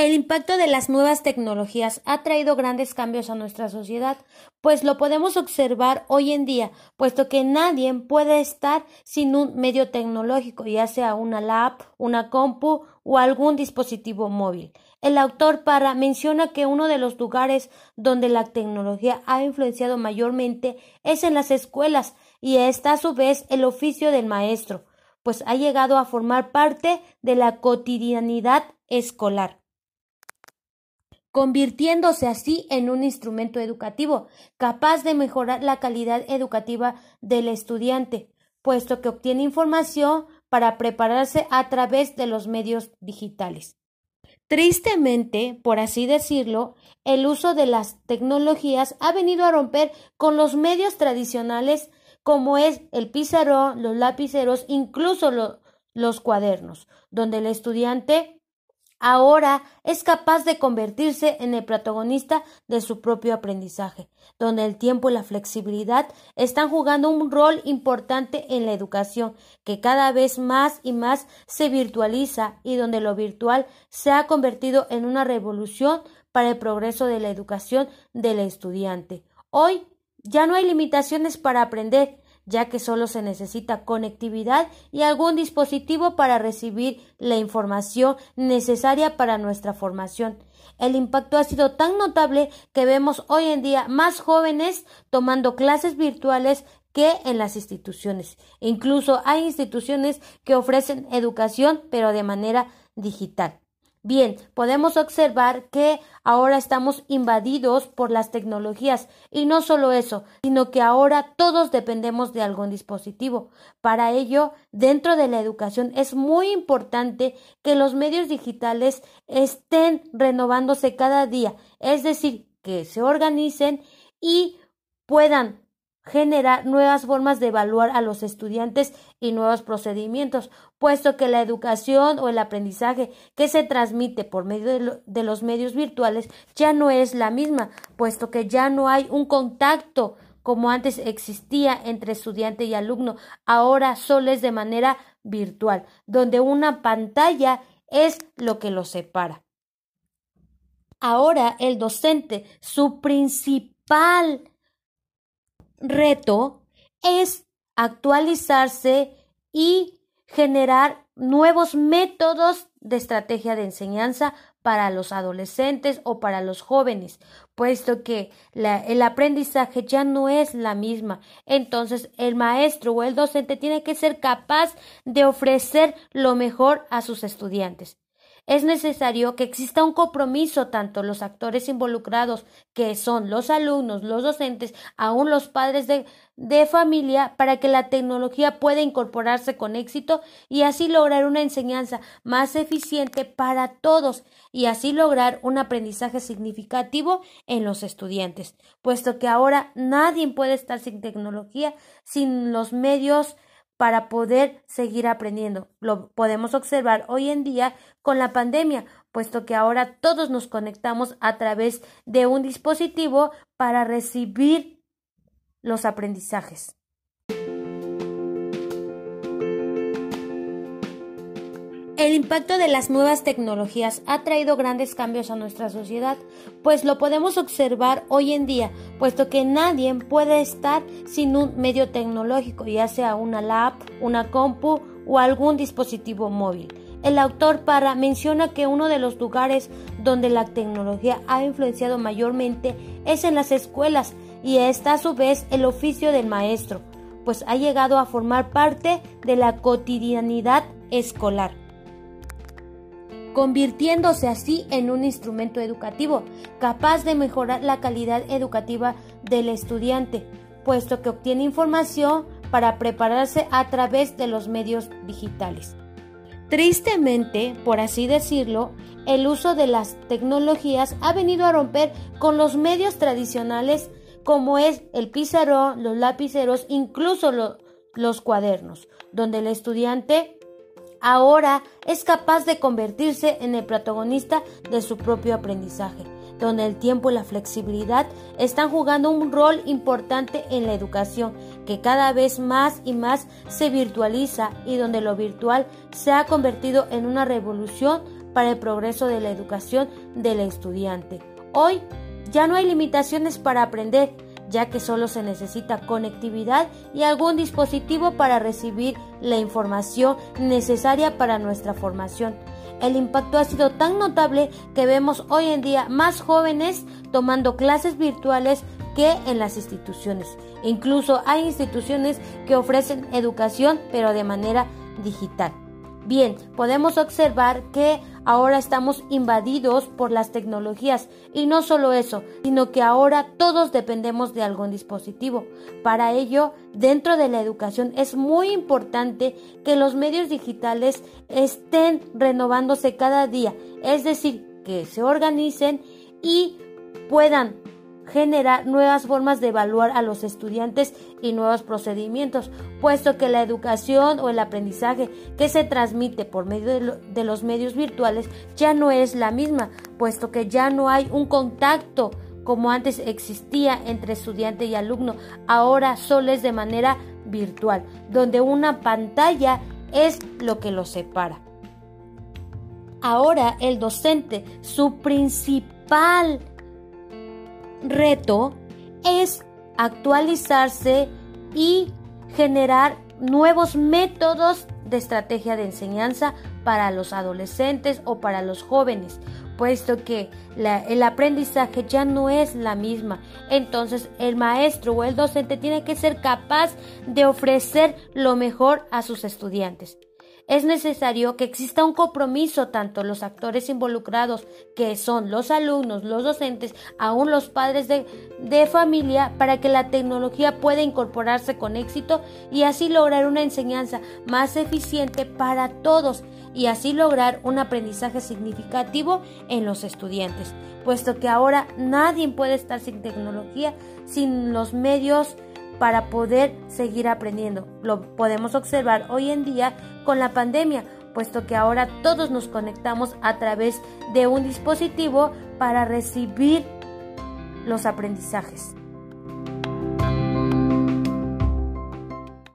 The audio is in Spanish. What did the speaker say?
El impacto de las nuevas tecnologías ha traído grandes cambios a nuestra sociedad, pues lo podemos observar hoy en día, puesto que nadie puede estar sin un medio tecnológico, ya sea una lap, una compu o algún dispositivo móvil. El autor Parra menciona que uno de los lugares donde la tecnología ha influenciado mayormente es en las escuelas y está a su vez el oficio del maestro, pues ha llegado a formar parte de la cotidianidad escolar convirtiéndose así en un instrumento educativo capaz de mejorar la calidad educativa del estudiante, puesto que obtiene información para prepararse a través de los medios digitales. Tristemente, por así decirlo, el uso de las tecnologías ha venido a romper con los medios tradicionales como es el pizarrón, los lapiceros, incluso los cuadernos, donde el estudiante ahora es capaz de convertirse en el protagonista de su propio aprendizaje, donde el tiempo y la flexibilidad están jugando un rol importante en la educación, que cada vez más y más se virtualiza y donde lo virtual se ha convertido en una revolución para el progreso de la educación del estudiante. Hoy ya no hay limitaciones para aprender, ya que solo se necesita conectividad y algún dispositivo para recibir la información necesaria para nuestra formación. El impacto ha sido tan notable que vemos hoy en día más jóvenes tomando clases virtuales que en las instituciones. Incluso hay instituciones que ofrecen educación pero de manera digital. Bien, podemos observar que ahora estamos invadidos por las tecnologías y no solo eso, sino que ahora todos dependemos de algún dispositivo. Para ello, dentro de la educación es muy importante que los medios digitales estén renovándose cada día, es decir, que se organicen y puedan generar nuevas formas de evaluar a los estudiantes y nuevos procedimientos, puesto que la educación o el aprendizaje que se transmite por medio de, los medios virtuales ya no es la misma, puesto que ya no hay un contacto como antes existía entre estudiante y alumno, ahora solo es de manera virtual, donde una pantalla es lo que los separa. Ahora el docente, su principal reto es actualizarse y generar nuevos métodos de estrategia de enseñanza para los adolescentes o para los jóvenes, puesto que el aprendizaje ya no es la misma. Entonces, el maestro o el docente tiene que ser capaz de ofrecer lo mejor a sus estudiantes es necesario que exista un compromiso tanto los actores involucrados, que son los alumnos, los docentes, aún los padres de, de familia, para que la tecnología pueda incorporarse con éxito y así lograr una enseñanza más eficiente para todos y así lograr un aprendizaje significativo en los estudiantes, puesto que ahora nadie puede estar sin tecnología, sin los medios para poder seguir aprendiendo. Lo podemos observar hoy en día con la pandemia, puesto que ahora todos nos conectamos a través de un dispositivo para recibir los aprendizajes. El impacto de las nuevas tecnologías ha traído grandes cambios a nuestra sociedad, pues lo podemos observar hoy en día, puesto que nadie puede estar sin un medio tecnológico, ya sea una lap, una compu o algún dispositivo móvil. El autor Parra menciona que uno de los lugares donde la tecnología ha influenciado mayormente es en las escuelas y está a su vez el oficio del maestro, pues ha llegado a formar parte de la cotidianidad escolar convirtiéndose así en un instrumento educativo capaz de mejorar la calidad educativa del estudiante, puesto que obtiene información para prepararse a través de los medios digitales. Tristemente, por así decirlo, el uso de las tecnologías ha venido a romper con los medios tradicionales como es el pizarrón, los lapiceros, incluso los cuadernos, donde el estudiante ahora es capaz de convertirse en el protagonista de su propio aprendizaje, donde el tiempo y la flexibilidad están jugando un rol importante en la educación, que cada vez más y más se virtualiza y donde lo virtual se ha convertido en una revolución para el progreso de la educación del estudiante. Hoy ya no hay limitaciones para aprender, ya que solo se necesita conectividad y algún dispositivo para recibir la información necesaria para nuestra formación. El impacto ha sido tan notable que vemos hoy en día más jóvenes tomando clases virtuales que en las instituciones. Incluso hay instituciones que ofrecen educación pero de manera digital. Bien, podemos observar que ahora estamos invadidos por las tecnologías y no solo eso, sino que ahora todos dependemos de algún dispositivo. Para ello, dentro de la educación es muy importante que los medios digitales estén renovándose cada día, es decir, que se organicen y puedan generar nuevas formas de evaluar a los estudiantes y nuevos procedimientos, puesto que la educación o el aprendizaje que se transmite por medio de, los medios virtuales ya no es la misma, puesto que ya no hay un contacto como antes existía entre estudiante y alumno, ahora solo es de manera virtual, donde una pantalla es lo que los separa. Ahora el docente, su principal reto es actualizarse y generar nuevos métodos de estrategia de enseñanza para los adolescentes o para los jóvenes, puesto que el aprendizaje ya no es la misma. Entonces el maestro o el docente tiene que ser capaz de ofrecer lo mejor a sus estudiantes es necesario que exista un compromiso tanto los actores involucrados, que son los alumnos, los docentes, aún los padres de, de, familia, para que la tecnología pueda incorporarse con éxito y así lograr una enseñanza más eficiente para todos y así lograr un aprendizaje significativo en los estudiantes, puesto que ahora nadie puede estar sin tecnología, sin los medios para poder seguir aprendiendo. Lo podemos observar hoy en día con la pandemia, puesto que ahora todos nos conectamos a través de un dispositivo para recibir los aprendizajes.